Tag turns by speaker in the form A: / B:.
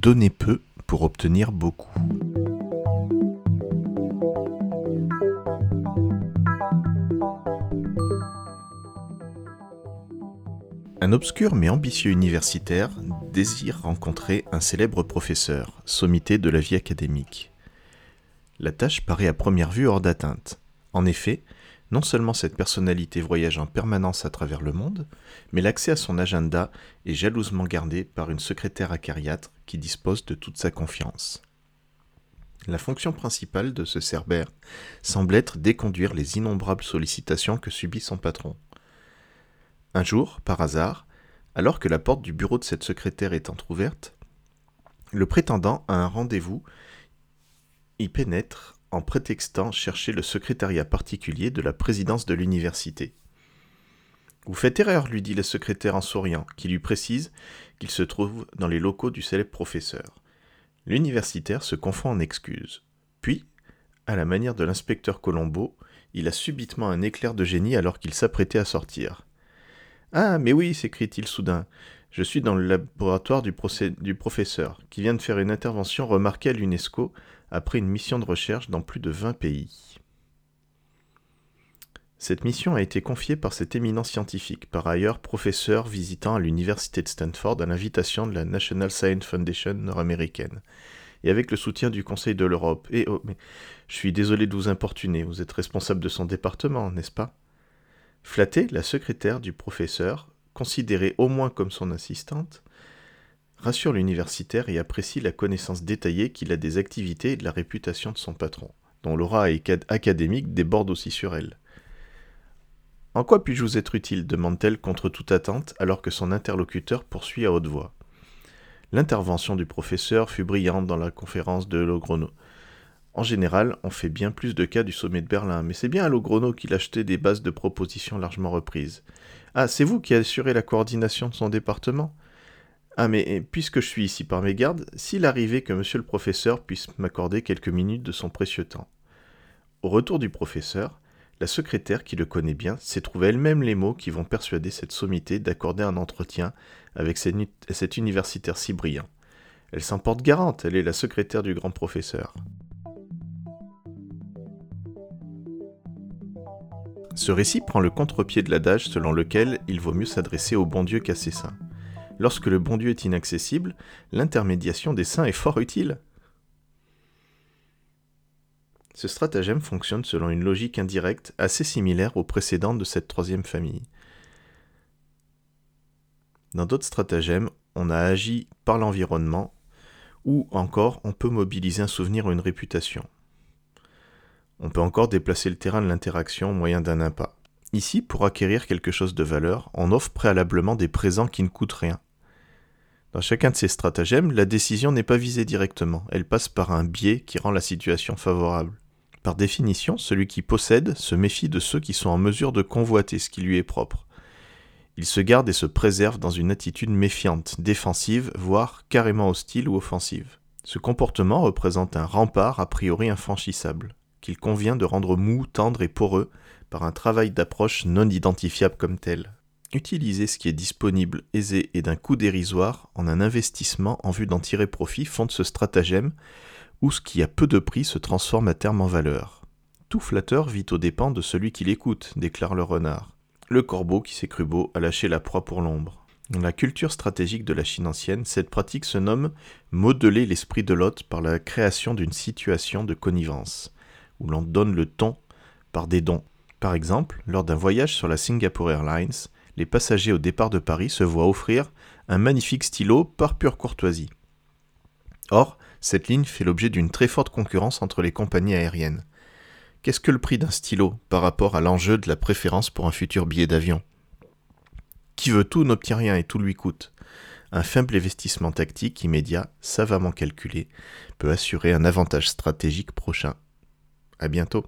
A: donner peu pour obtenir beaucoup. Un obscur mais ambitieux universitaire désire rencontrer un célèbre professeur, sommité de la vie académique. La tâche paraît à première vue hors d'atteinte. En effet, non seulement cette personnalité voyage en permanence à travers le monde, mais l'accès à son agenda est jalousement gardé par une secrétaire acariâtre qui dispose de toute sa confiance. La fonction principale de ce cerbère semble être d'éconduire les innombrables sollicitations que subit son patron. Un jour, par hasard, alors que la porte du bureau de cette secrétaire est entr'ouverte, le prétendant a un rendez-vous y pénètre en prétextant chercher le secrétariat particulier de la présidence de l'université. Vous faites erreur, lui dit le secrétaire en souriant, qui lui précise qu'il se trouve dans les locaux du célèbre professeur. L'universitaire se confond en excuses. Puis, à la manière de l'inspecteur Colombo, il a subitement un éclair de génie alors qu'il s'apprêtait à sortir. Ah, mais oui, s'écrie-t-il soudain. Je suis dans le laboratoire du, du, professeur, qui vient de faire une intervention remarquée à l'UNESCO après une mission de recherche dans plus de 20 pays. Cette mission a été confiée par cet éminent scientifique, par ailleurs professeur visitant à l'université de Stanford à l'invitation de la National Science Foundation nord-américaine, et avec le soutien du Conseil de l'Europe. Et je suis désolé de vous importuner, vous êtes responsable de son département, n'est-ce pas? Flattée, la secrétaire du professeur, considérée au moins comme son assistante, rassure l'universitaire et apprécie la connaissance détaillée qu'il a des activités et de la réputation de son patron, dont l'aura académique déborde aussi sur elle. En quoi puis-je vous être utile? demande-t-elle contre toute attente alors que son interlocuteur poursuit à haute voix. L'intervention du professeur fut brillante dans la conférence de Logrono. En général, on fait bien plus de cas du sommet de Berlin, mais c'est bien à Logrono qu'il achetait des bases de propositions largement reprises. Ah, c'est vous qui assurez la coordination de son département? Ah, mais puisque je suis ici par mes gardes, s'il arrivait que monsieur le professeur puisse m'accorder quelques minutes de son précieux temps. Au retour du professeur, la secrétaire, qui le connaît bien, s'est trouvée elle-même les mots qui vont persuader cette sommité d'accorder un entretien avec cet universitaire si brillant. Elle s'en porte garante, elle est la secrétaire du grand professeur. Ce récit prend le contre-pied de l'adage selon lequel il vaut mieux s'adresser au bon Dieu qu'à ses saints. Lorsque le bon Dieu est inaccessible, l'intermédiation des saints est fort utile. Ce stratagème fonctionne selon une logique indirecte assez similaire aux précédentes de cette troisième famille. Dans d'autres stratagèmes, on a agi par l'environnement, ou encore on peut mobiliser un souvenir ou une réputation. On peut encore déplacer le terrain de l'interaction au moyen d'un impas. Ici, pour acquérir quelque chose de valeur, on offre préalablement des présents qui ne coûtent rien. Dans chacun de ces stratagèmes, la décision n'est pas visée directement, elle passe par un biais qui rend la situation favorable. Par définition, celui qui possède se méfie de ceux qui sont en mesure de convoiter ce qui lui est propre. Il se garde et se préserve dans une attitude méfiante, défensive, voire carrément hostile ou offensive. Ce comportement représente un rempart a priori infranchissable qu'il convient de rendre mou, tendre et poreux par un travail d'approche non identifiable comme tel. Utiliser ce qui est disponible, aisé et d'un coût dérisoire en un investissement en vue d'en tirer profit fonde ce stratagème où ce qui a peu de prix se transforme à terme en valeur. Tout flatteur vit aux dépens de celui qui l'écoute, déclare le renard. Le corbeau qui s'est cru beau a lâché la proie pour l'ombre. Dans la culture stratégique de la Chine ancienne, cette pratique se nomme modeler l'esprit de l'hôte par la création d'une situation de connivence où l'on donne le ton par des dons. Par exemple, lors d'un voyage sur la Singapore Airlines, les passagers au départ de Paris se voient offrir un magnifique stylo par pure courtoisie. Or, cette ligne fait l'objet d'une très forte concurrence entre les compagnies aériennes. Qu'est-ce que le prix d'un stylo par rapport à l'enjeu de la préférence pour un futur billet d'avion? Qui veut tout n'obtient rien et tout lui coûte. Un faible investissement tactique immédiat, savamment calculé, peut assurer un avantage stratégique prochain à bientôt.